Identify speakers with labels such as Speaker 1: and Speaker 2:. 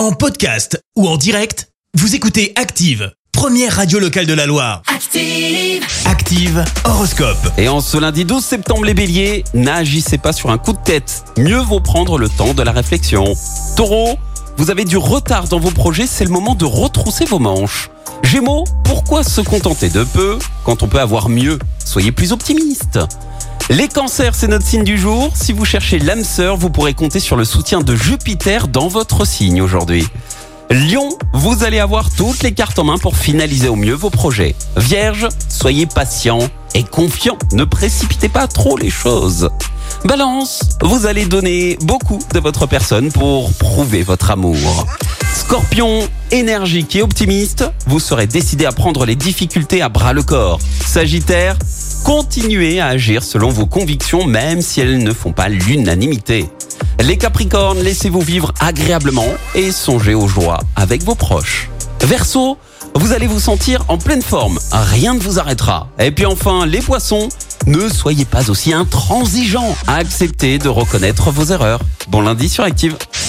Speaker 1: En podcast ou en direct, vous écoutez Active, première radio locale de la Loire.
Speaker 2: Active.
Speaker 1: Active Horoscope.
Speaker 3: Et en ce lundi 12 septembre, les béliers, n'agissez pas sur un coup de tête. Mieux vaut prendre le temps de la réflexion. Taureau, vous avez du retard dans vos projets, c'est le moment de retrousser vos manches. Gémeaux, pourquoi se contenter de peu quand on peut avoir mieux? Soyez plus optimiste. Les cancers, c'est notre signe du jour. Si vous cherchez l'âme sœur, vous pourrez compter sur le soutien de Jupiter dans votre signe aujourd'hui. Lion, vous allez avoir toutes les cartes en main pour finaliser au mieux vos projets. Vierge, soyez patient et confiant. Ne précipitez pas trop les choses. Balance, vous allez donner beaucoup de votre personne pour prouver votre amour. Scorpion, énergique et optimiste, vous serez décidé à prendre les difficultés à bras le corps. Sagittaire, continuez à agir selon vos convictions même si elles ne font pas l'unanimité. Les Capricornes, laissez-vous vivre agréablement et songez aux joies avec vos proches. Verseau, vous allez vous sentir en pleine forme, rien ne vous arrêtera. Et puis enfin, les poissons, ne soyez pas aussi intransigeants, acceptez de reconnaître vos erreurs. Bon lundi sur Active.